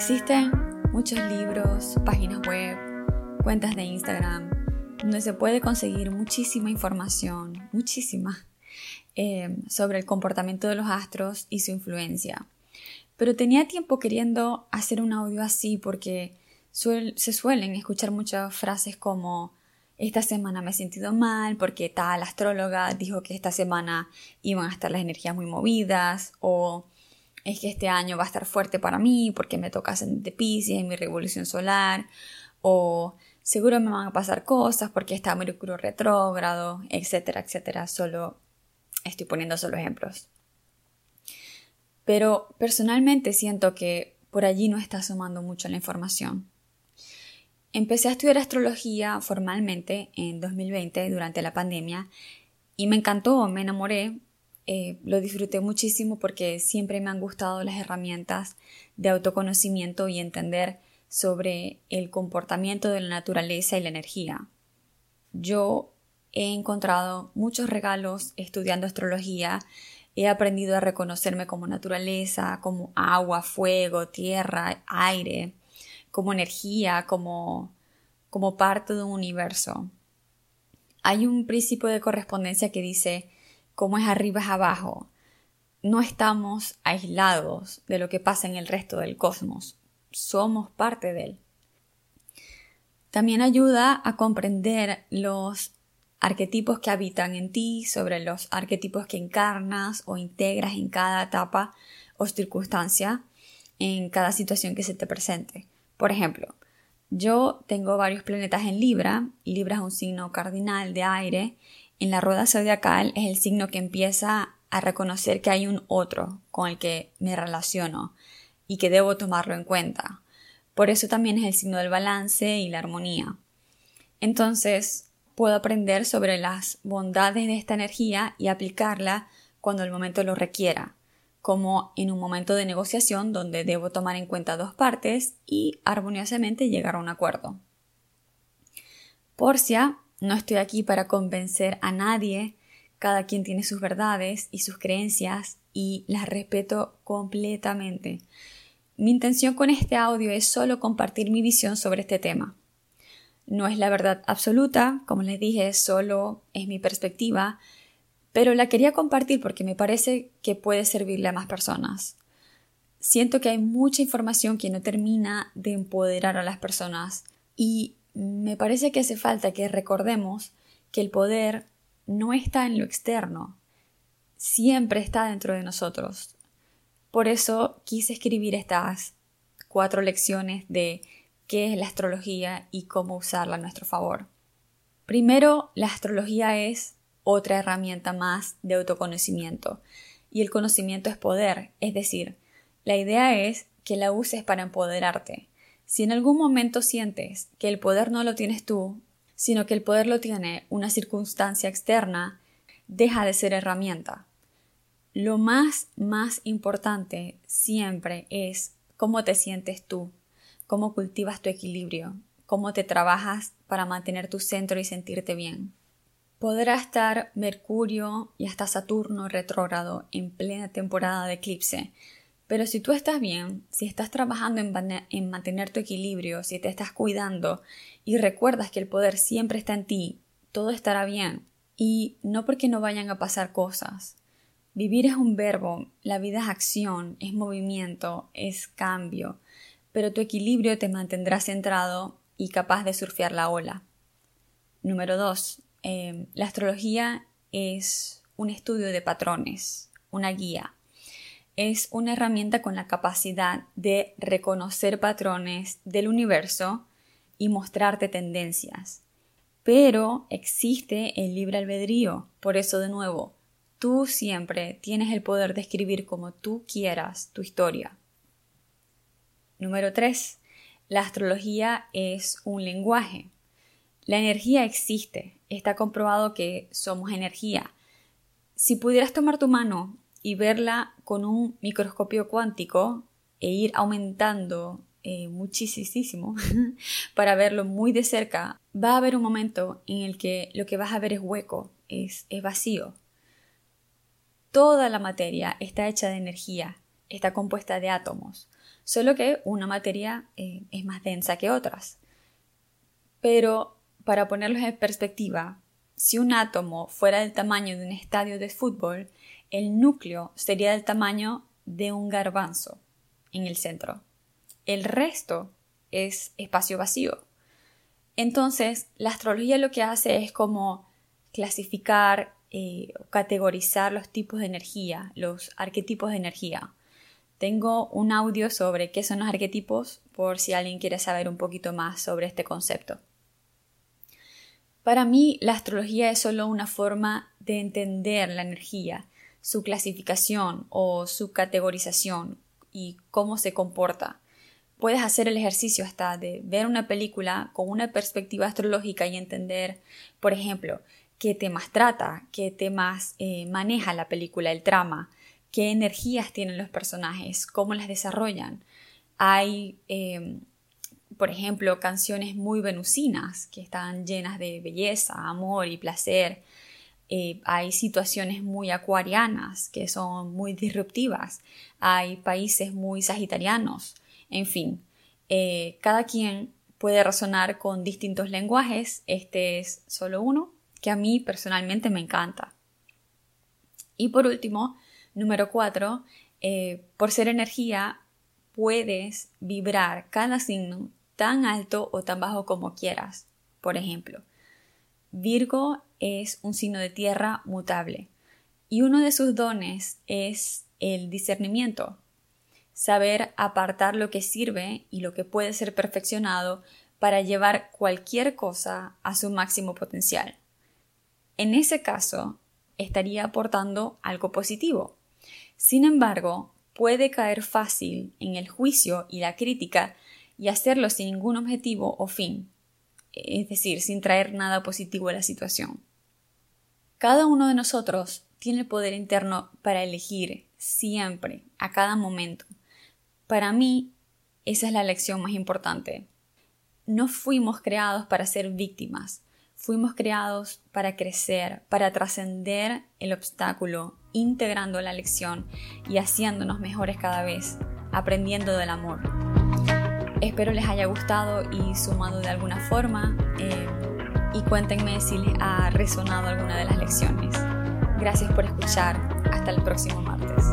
Existen muchos libros, páginas web, cuentas de Instagram, donde se puede conseguir muchísima información, muchísima, eh, sobre el comportamiento de los astros y su influencia. Pero tenía tiempo queriendo hacer un audio así porque se suelen escuchar muchas frases como esta semana me he sentido mal porque tal astróloga dijo que esta semana iban a estar las energías muy movidas o es que este año va a estar fuerte para mí porque me toca de Pisces en mi revolución solar o seguro me van a pasar cosas porque está Mercurio retrógrado, etcétera, etcétera. Solo estoy poniendo solo ejemplos. Pero personalmente siento que por allí no está sumando mucho la información. Empecé a estudiar astrología formalmente en 2020 durante la pandemia y me encantó, me enamoré, eh, lo disfruté muchísimo porque siempre me han gustado las herramientas de autoconocimiento y entender sobre el comportamiento de la naturaleza y la energía. Yo he encontrado muchos regalos estudiando astrología, he aprendido a reconocerme como naturaleza, como agua, fuego, tierra, aire, como energía, como, como parte de un universo. Hay un principio de correspondencia que dice, como es arriba es abajo. No estamos aislados de lo que pasa en el resto del cosmos, somos parte de él. También ayuda a comprender los arquetipos que habitan en ti, sobre los arquetipos que encarnas o integras en cada etapa o circunstancia, en cada situación que se te presente. Por ejemplo, yo tengo varios planetas en Libra, Libra es un signo cardinal de aire, en la rueda zodiacal es el signo que empieza a reconocer que hay un otro con el que me relaciono y que debo tomarlo en cuenta. Por eso también es el signo del balance y la armonía. Entonces, puedo aprender sobre las bondades de esta energía y aplicarla cuando el momento lo requiera como en un momento de negociación donde debo tomar en cuenta dos partes y armoniosamente llegar a un acuerdo. Porcia, no estoy aquí para convencer a nadie, cada quien tiene sus verdades y sus creencias y las respeto completamente. Mi intención con este audio es solo compartir mi visión sobre este tema. No es la verdad absoluta, como les dije, solo es mi perspectiva, pero la quería compartir porque me parece que puede servirle a más personas. Siento que hay mucha información que no termina de empoderar a las personas y me parece que hace falta que recordemos que el poder no está en lo externo, siempre está dentro de nosotros. Por eso quise escribir estas cuatro lecciones de qué es la astrología y cómo usarla a nuestro favor. Primero, la astrología es otra herramienta más de autoconocimiento. Y el conocimiento es poder, es decir, la idea es que la uses para empoderarte. Si en algún momento sientes que el poder no lo tienes tú, sino que el poder lo tiene una circunstancia externa, deja de ser herramienta. Lo más, más importante siempre es cómo te sientes tú, cómo cultivas tu equilibrio, cómo te trabajas para mantener tu centro y sentirte bien. Podrá estar Mercurio y hasta Saturno retrógrado en plena temporada de eclipse, pero si tú estás bien, si estás trabajando en, mantener tu equilibrio, si te estás cuidando y recuerdas que el poder siempre está en ti, todo estará bien. Y no porque no vayan a pasar cosas. Vivir es un verbo, la vida es acción, es movimiento, es cambio, pero tu equilibrio te mantendrá centrado y capaz de surfear la ola. Número 2. Em, la astrología es un estudio de patrones, una guía. Es una herramienta con la capacidad de reconocer patrones del universo y mostrarte tendencias. Pero existe el libre albedrío. Por eso, de nuevo, tú siempre tienes el poder de escribir como tú quieras tu historia. Número 3. La astrología es un lenguaje. La energía existe, está comprobado que somos energía. Si pudieras tomar tu mano y verla con un microscopio cuántico e ir aumentando eh, muchísimo para verlo muy de cerca, va a haber un momento en el que lo que vas a ver es hueco, es, es vacío. Toda la materia está hecha de energía, está compuesta de átomos, solo que una materia eh, es más densa que otras. Pero, para ponerlos en perspectiva, si un átomo fuera del tamaño de un estadio de fútbol, el núcleo sería del tamaño de un garbanzo en el centro. El resto es espacio vacío. Entonces, la astrología lo que hace es como clasificar, eh, categorizar los tipos de energía, los arquetipos de energía. Tengo un audio sobre qué son los arquetipos por si alguien quiere saber un poquito más sobre este concepto. Para mí, la astrología es solo una forma de entender la energía, su clasificación o su categorización y cómo se comporta. Puedes hacer el ejercicio hasta de ver una película con una perspectiva astrológica y entender, por ejemplo, qué temas trata, qué temas eh, maneja la película, el trama, qué energías tienen los personajes, cómo las desarrollan. Hay, em, por ejemplo, canciones muy venusinas que están llenas de belleza, amor y placer. Eh, hay situaciones muy acuarianas que son muy disruptivas. Hay países muy sagitarianos. En fin, eh, cada quien puede razonar con distintos lenguajes. Este es solo uno que a mí personalmente me encanta. Y por último, número cuatro, eh, por ser energía, puedes vibrar cada signo tan alto o tan bajo como quieras. Por ejemplo, Virgo es un signo de tierra mutable y uno de sus dones es el discernimiento, saber apartar lo que sirve y lo que puede ser perfeccionado para llevar cualquier cosa a su máximo potencial. En ese caso, estaría aportando algo positivo. Sin embargo, puede caer fácil en el juicio y la crítica y hacerlo sin ningún objetivo o fin, es decir, sin traer nada positivo a la situación. Cada uno de nosotros tiene el poder interno para elegir siempre, a cada momento. Para mí, esa es la lección más importante. No fuimos creados para ser víctimas, Fuimos creados para crecer, para trascender el obstáculo, integrando la lección y haciéndonos mejores cada vez, aprendiendo del amor. Espero les haya gustado y sumado de alguna forma eh, y cuéntenme si les ha resonado alguna de las lecciones. Gracias por escuchar. Hasta el próximo martes.